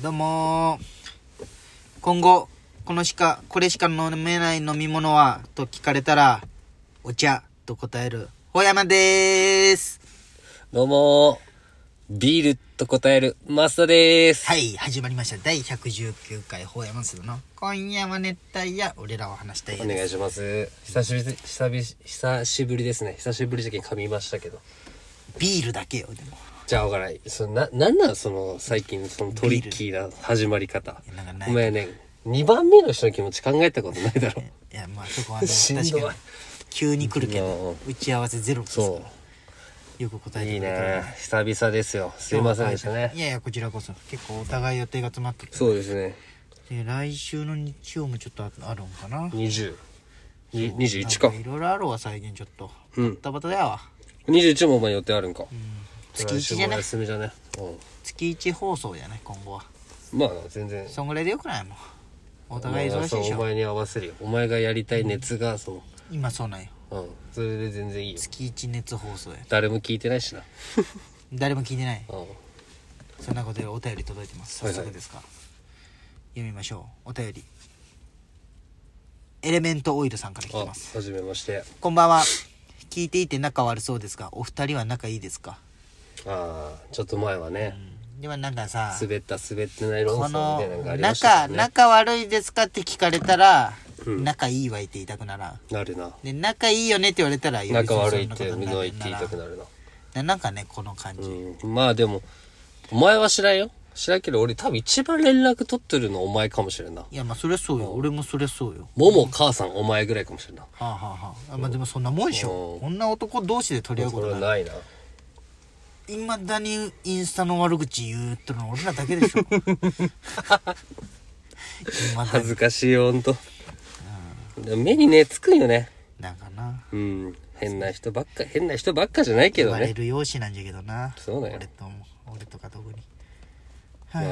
どうもー今後、このしか、これしか飲めない飲み物はと聞かれたら、お茶と答える、ほやまでーす。どうもー、ビールと答える、マスタでーす。はい、始まりました。第119回、ほやまするの、今夜は熱帯夜、俺らを話したいお願いします。久しぶり、久々久しぶりですね。久しぶりじゃけん噛みましたけど。ビールだけよ、でも。じゃあ、わからない。その、な、なんなんその、最近、そのトリッキーな始まり方いやなんかない。お前ね、2番目の人の気持ち考えたことないだろ。いや、まあそこはね、しんどい確かに、急に来るけうど、打ち合わせゼロですそよく答う。いいえてくれたね。久々ですよ。すいませんでしたね。いやいや、こちらこそ。結構お互い予定が詰まってて。そうですね。で来週の日曜もちょっとああるんかな20。に21か。いろいろあるわ最近ちょっとうんバタバタだわ21もお前予定あるんか。月1じゃない休みじゃね？う月1放送じゃない今後はん。まあ、全然。そんぐらいでよくない？もんお互い忙しいでしょお前に合わせるよ。お前がやりたい熱が、その、今そうなんようん。それで全然いいよ。月1熱放送や誰も聞いてないしな。誰も聞いてないうん。そんなことでお便り届いてますはいはい早速ですか、読みましょうお便りエレメントオイルさんから来てあ、ますはじめまして。こんばんは聞いていて仲悪そうですがお二人は仲いいですか？ああ、ちょっと前はね、でもなんかさ滑った滑ってない論こ争みたいなののがありました仲ね。仲悪いですかって聞かれたら、うん仲いいわいって言いたくならんなるな。で仲いいよねって言われたら仲悪いってよりの言って言いたくるなるな。ななんかねこの感じ、うん。まあでも、お前は知らんよ。知らんけど、俺多分一番連絡取ってるのお前かもしれんな。いやまあそりゃそうよ俺もそりゃそうよもも母さんお前ぐらいかもしれんな。はあはあはあまあでもそんなもんでしょうんこんな男同士で取り合うこそれとないはないな。いまだにインスタの悪口言うとるの俺らだけでしょ 恥ずかしいよ、ほんと。目にね、つくんよね。なんかなうん。変な人ばっか、変な人ばっかじゃないけどね。言われる容姿なんじゃけどなそうだよ俺とも俺とか特にまあ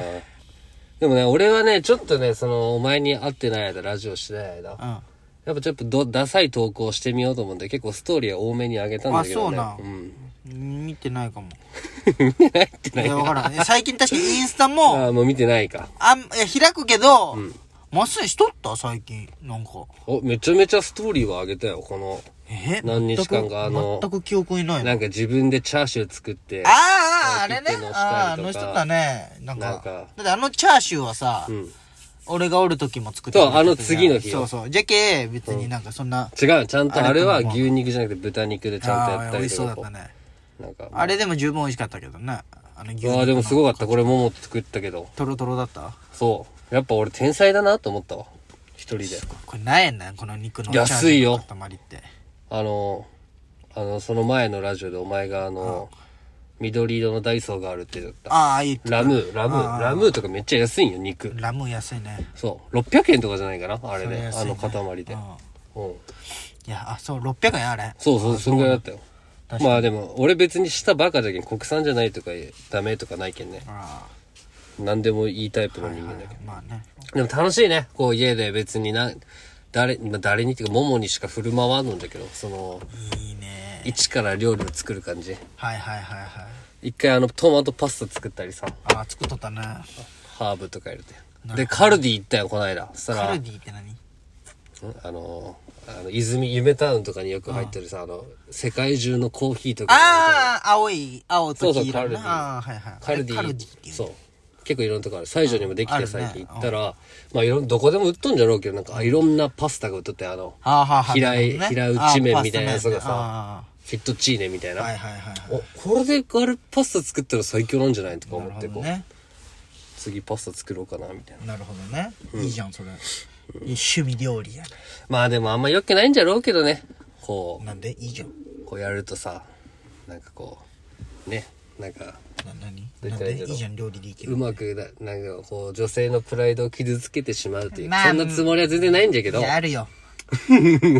でもね、俺はね、ちょっとね、その、お前に会ってない間、ラジオしてない間、うんやっぱちょっとど、ダサい投稿してみようと思って、結構ストーリーは多めに上げたんだけどね。あそううん。見てないかも。見てないってないいや、わか。からん。え最近確かにインスタも、ああ、もう見てないか。あん、いや、開くけど、んまっすぐしとった？最近。なんか。お、めちゃめちゃストーリーは上げたよ、この。え？何日間かあの全く記憶にないの？なんか自分でチャーシュー作って。ああ、あれね？ああ、あたりとかの人だね。なんか。なんかだってあのチャーシューはさ、うん。俺がおる時も作ってそうあの次の日よそうそう。じゃけ、別になんかそんな、違う、ちゃんとあれは牛肉じゃなくて豚肉でちゃんとやああ美味しったりとか。そうだったね。なんか。あれでも十分美味しかったけどね。あの牛肉のああ、でもすごかった。これもも作ったけど。トロトロだった？そう。やっぱ俺天才だなと思ったわ。一人で。これ何やねんこの肉の安いよ塊って。あの、あの、その前のラジオでお前があの、緑色のダイソーがあるって言った。ああ、言ってたラムー、ラムー、ラムーとかめっちゃ安いんよ、肉。ラム安いね。そう。600円とかじゃないかなあれね。ねあの塊でうん。うん。いや、あ、そう、600円あれ。そうそう、そんぐらいだったよ。まあでも、俺別に舌バカじゃけん、国産じゃないとかダメとかないけんね。あ何でもいいタイプのあ、人間だけど。まあね。でも楽しいね。こう家で別にな、誰、まあ誰にっていうか、ももにしか振る舞わんのんだけど、その、いいね。一から料理を作る感じ。はいはいはいはい。一回あの、トマトパスタ作ったりさ、ああ、作っとったね。ハーブとか入れて。で、カルディ行ったよ、この間。そしたら、カルディって何？んあの、あの、泉、夢タウンとかによく入ってるさ、あの、世界中のコーヒーとか。ああ、青い、青と黄色そうそうカルディああ、はいはい。カルディ。カルディ。そう。結構いろんなとこある。西条にもできて最近行ったら、まあいろん、どこでも売っとんじゃろうけど、なんかいろんなパスタが売っとって、あの、平平打ち麺みたいなやつがさフィットチーネみたいな。ああはいはいはいはい。お、これでガルパスタ作ったら最強なんじゃないとか思って、こう。次パスタ作ろうかな、みたいな。なるほどね。いいじゃん、それ。趣味料理やね。まあでもあんま良くないんじゃろうけどね。こなんで？いいじゃん。う、こうやるとさ、なんかこう、ね、なんか、な、何？どうなん言ったらいいんだろうでいいじゃん、料理できる。うまくだ、なんかこう、女性のプライドを傷つけてしまうという、まあそんなつもりは全然ないんだけどい、や、あるよ。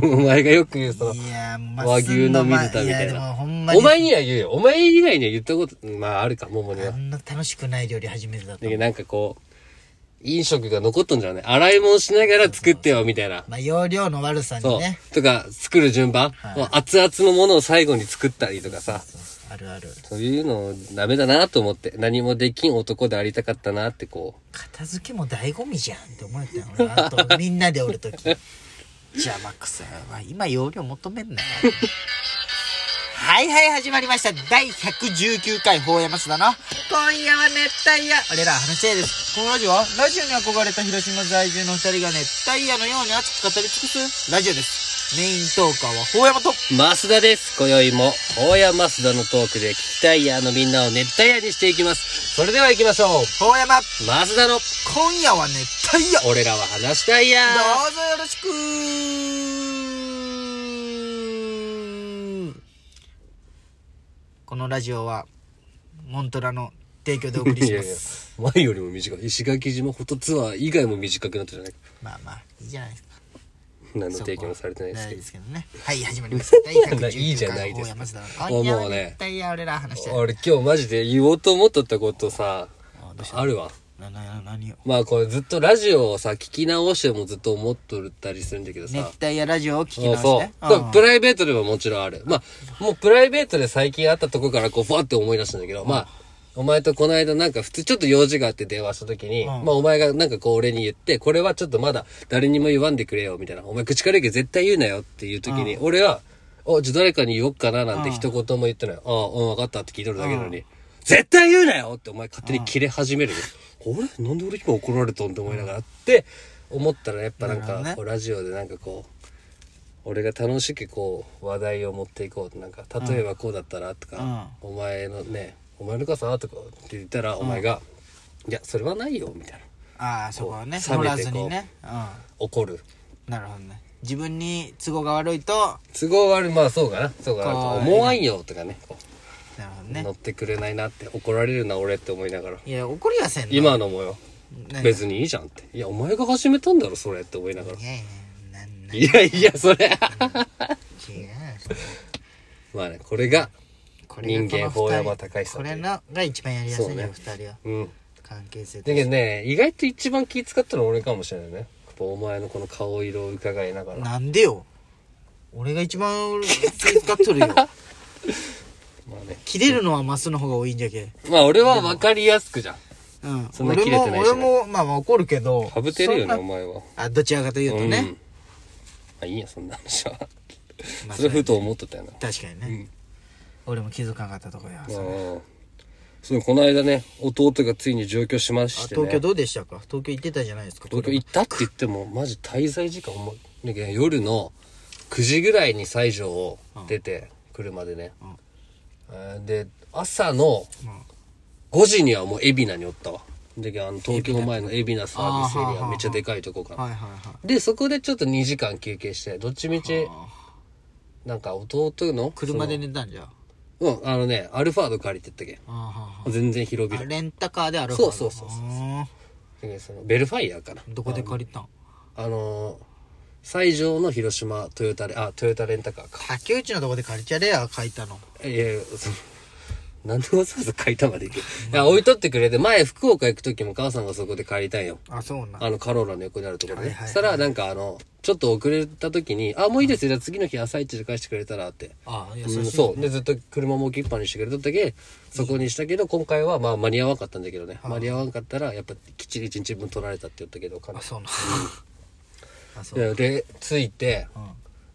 お前がよく言うその、いや、ま和牛の水田みたいや、でもな。ほんまに。お前には言うよ。お前以外には言ったこと、まああるか、桃には。あんな楽しくない料理初めてだっただけどなんかこう、飲食が残っとんじゃない洗い物しながら作ってよ、みたいな。まあ、容量の悪さにね。。とか、作る順番、はい熱々のものを最後に作ったりとかさ。そうそうあるあるそういうのダメだなと思って、何もできん男でありたかったなってこう片付けも醍醐味じゃんって思ったよ俺あとみんなでおるときじゃあマックス今容量求めんなよはいはい始まりました。第119回法山須田の今夜は熱帯夜。俺ら話したいです。このラジオはラジオに憧れた広島在住の二人が熱帯夜のように熱く語り尽くすラジオです。メイントーカーは法山と。う。増田です。今宵も、大山増田のトークで聞きたいやのみんなを熱帯夜にしていきます。それでは行きましょう。法山増田の、今夜は熱帯夜。俺らは話したいやどうぞよろしくこのラジオはモントラの提供でお送りしいやいやます。前よりも短い。石垣島フォトツアー以外も短くなったじゃないか。まあまあいいじゃないですか何の提供もされてないですけど。ですけどねはい始まりました第119いいじゃないですかもうね熱帯夜俺ら話して俺今日マジで言おうと思っとったことさ、あるわ。ななな何を？まあこれずっとラジオをさ、聞き直してもずっと思っとったりするんだけどさ。熱帯夜ラジオを聞き直して？そう。だからプライベートでももちろんある。まあ、もうプライベートで最近会ったとこからこう、ふわって思い出したんだけど、まあ、お前とこの間なんか普通ちょっと用事があって電話した時に、まあお前がなんかこう俺に言って、これはちょっとまだ誰にも言わんでくれよ、みたいな。お前口軽いけど絶対言うなよっていう時に、俺は、お、じゃあ誰かに言おっかななんて一言も言ってない。ああ、うん、分かったって聞いとるだけなのに、絶対言うなよってお前勝手にキレ始めるよ。俺なんで俺今怒られたんって思いながらって思ったらやっぱなんか、こうラジオでなんかこう、俺が楽しくこう話題を持っていこうとなんか例えばこうだったらとか、お前のねお前の傘とかって言ったらお前が、いやそれはないよみたいな。ああそこはね冷めてこうずにね。う怒る。んなるほどね。自分に都合が悪いと都合悪いまあそうかな。そうかな思わんよとかねなるほどね。乗ってくれないなって怒られるな俺って思いながら。いや怒りはせんの。今のもよ。何別にいいじゃんって。いやお前が始めたんだろそれって思いながら。いやいやなんなんいやいやそれ。違うまあねこれがこれが人間この二人法山高久これのが一番やりやすいよそうね。二人は。うん。関係性とだけどね、意外と一番気使ったのは俺かもしれないね。やっぱお前のこの顔色を伺いながら。なんでよ。俺が一番気使っとるよ まあね。切れるのはマスの方が多いんじゃけまあ俺は分かりやすくじゃん。うんそんな俺も切れてないしね俺もまあまあ怒るけどかぶってるよね、そんなお前は。あどちらかというとね、うん。まあいいや、そんな話は。まあそれふと思っとったよな。確かにね、俺も気づかなかったとこや、それうん。そう、この間ね、弟がついに上京しまあしてね。東京どうでしたか？東京行ってたじゃないですか東京行ったって言っても、マジ滞在時間重い。だけど夜の9時ぐらいに西条を出て、車でね。えーで、朝の5時にはもう海老名におったわ。で、あの、東京前の海老名サービスエリアめっちゃでかいとこから。はいはいはい。で、そこでちょっと2時間休憩して、どっちみち、なんか弟の車で寝たんじゃうん、あのね、アルファード借りてったけあはあは全然広あ々。レンタカーであるそうそうそうそうあでそのベルファイアかな。ーどこで借りたん？あのー、西条の広島トヨタレ、あ、トヨタレンタカーか。竹内のとこで借りちゃれや書いたのいやいや、その、なんでわざわざ書いたまで行く？いや、置いとってくれて、前福岡行く時も母さんがそこで借りたんよ。あそうなんあの、カローラの横にあるところで。はいはいはいそしたら、なんかあの、ちょっと遅れた時に、あ、もういいですよ。じゃあ次の日朝一で返してくれたらって。あ優うん、しい、そう。で、ずっと車も置きっぱにしてくれとったけ、そこにしたけど、今回はまあ間に合わんかったんだけどね。間に合わんかったら、やっぱきっちり1日分取られたって言ったけど、あそうなで、で着いて、うん。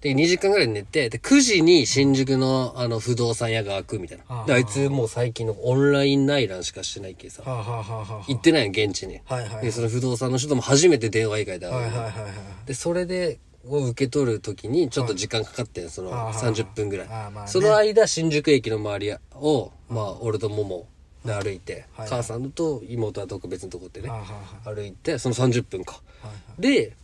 で、2時間ぐらい寝て、で、9時に新宿のあの不動産屋が開くみたいな。ああ。で、あいつもう最近のオンライン内覧しかしてないけさ、行ってないよ、現地に。はいはい。はいで、その不動産の人とも初めて電話以外で会うで、それで、を受け取る時にちょっと時間かかってん、そのああ30分ぐらい。ああまあね。その間、新宿駅の周りを、まあ、俺とモモで歩いて、はい母さんと妹はどこ別のとこってね、歩いて、その30分か。はいはい。で、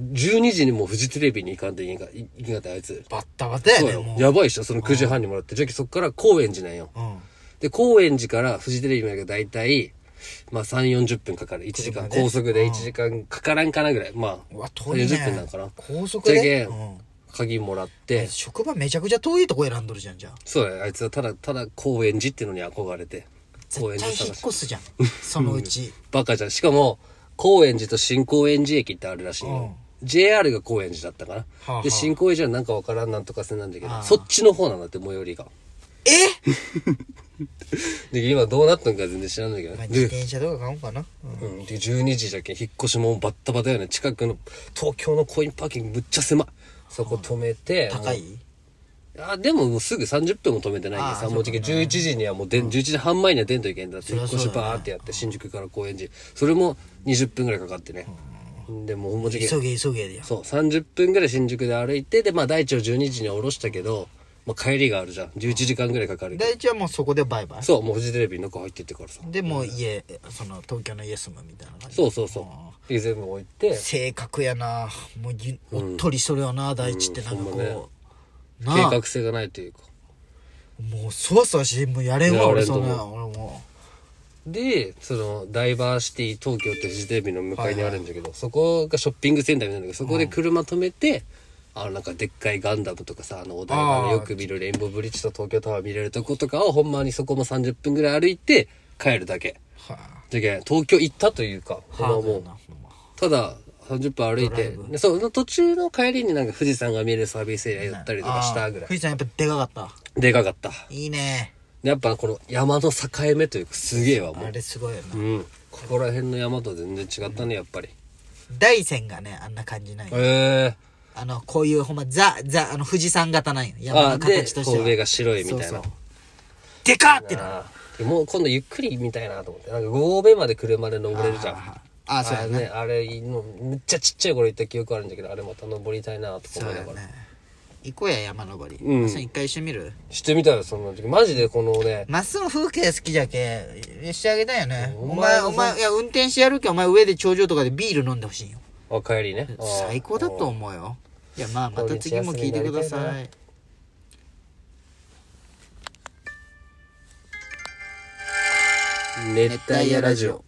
12時にもうフジテレビに行かんといけんか、いいけんかったあいつ。バッタバタやそうよねも。うやばいっしょ、その9時半にもらって。じゃあそっから高円寺なんよ。うんで、高円寺からフジテレビまでがだいたい、まあ3、40分かかる。1時間、車で高速で1時間かからんかなぐらい。まあ、うわ遠いね40分なんかな。高速でじゃけんうん鍵もらって、職場めちゃくちゃ遠いとこ選んどるじゃんじゃあそうや、あいつはただ、ただ高円寺っていうのに憧れて、高円絶対引っ越すじゃんそのうちバカじゃん。しかも、高円寺と新高円寺駅ってあるらしいよ。JR が高円寺だったかな。はあはあで、新高円寺はなんかわからんなんとかせなんだけど、ああそっちの方なんだって、最寄りが。え？で、今どうなったのか全然知らないけどまあ、ね。自で、転車とか買おうかな。うんうん、で、12時じゃけん、引っ越しもバッタバタよね。近くの、東京のコインパーキングむっちゃ狭い。そこ止めて。高い？あ、でももうすぐ30分も止めてないけどあさ、もうじき11時にはもうで、11時半前には出んといけんだって、そり引っ越しゃそうだねバーってやって、新宿から高円寺。それも20分ぐらいかかってね。で、もうもうじき、急げ急げでや。そう、30分ぐらい新宿で歩いて、で、まあ大地を12時に降ろしたけど、まあ帰りがあるじゃん。11時間ぐらいかかるけど。第一はもうそこでバイバイ？そう、もうフジテレビの中入ってってからさ。で、もう家、その東京の家住むみたいな感じ？そうそうそう。で全部置いて、性格やな。もうゆ、おっとりしとるよな、大地ってなんかこう。なあ計画性がないというか。もうそわそわし、もうやれんわ、や俺そんな。俺もで、その、ダイバーシティ東京ってフジテレビの向かいにあるんだけど、そこがショッピングセンターみたいなんだけど、そこで車止めて、あの、なんかでっかいガンダムとかさ、あの、お台場のよく見るレインボーブリッジと東京タワー見れるとことかを、ほんまにそこも30分ぐらい歩いて、帰るだけ。う。はじゃけん東京行ったというか、あ、ほんまもう、なただ、30分歩いて、でそう、の途中の帰りになんか富士山が見えるサービスエリア寄ったりとかしたぐらい。富士山やっぱでかかった。でかかった。いいね。やっぱこの山の境目というかすげえわ、もう。あれすごいよな。うん。ここら辺の山と全然違ったね、やっぱり。大山がね、あんな感じない。ええあの、こういうほんま、ザ、ザ、あの、富士山型なんよ。山あ、ので、形としては。上が白いみたいな。そうそうでかってな。あーもう今度ゆっくり見たいなと思って。なんか5合目まで車で登れるじゃん。ああ、そうやね。ね。あれの、めっちゃちっちゃい頃行った記憶あるんだけど、あれまた登りたいなと思いながら。ね。行こうや、山登り。うん一回してみる？してみたよ、その時。マジでこのね、まっすぐ風景好きじゃけ、してあげたいよね。おお前、お前、いや、運転してやるけど、お前上で頂上とかでビール飲んでほしいんよ。あ、帰りね。最高だと思うよ。いや、まあ、また次も聞いてください。熱帯夜ラジオ。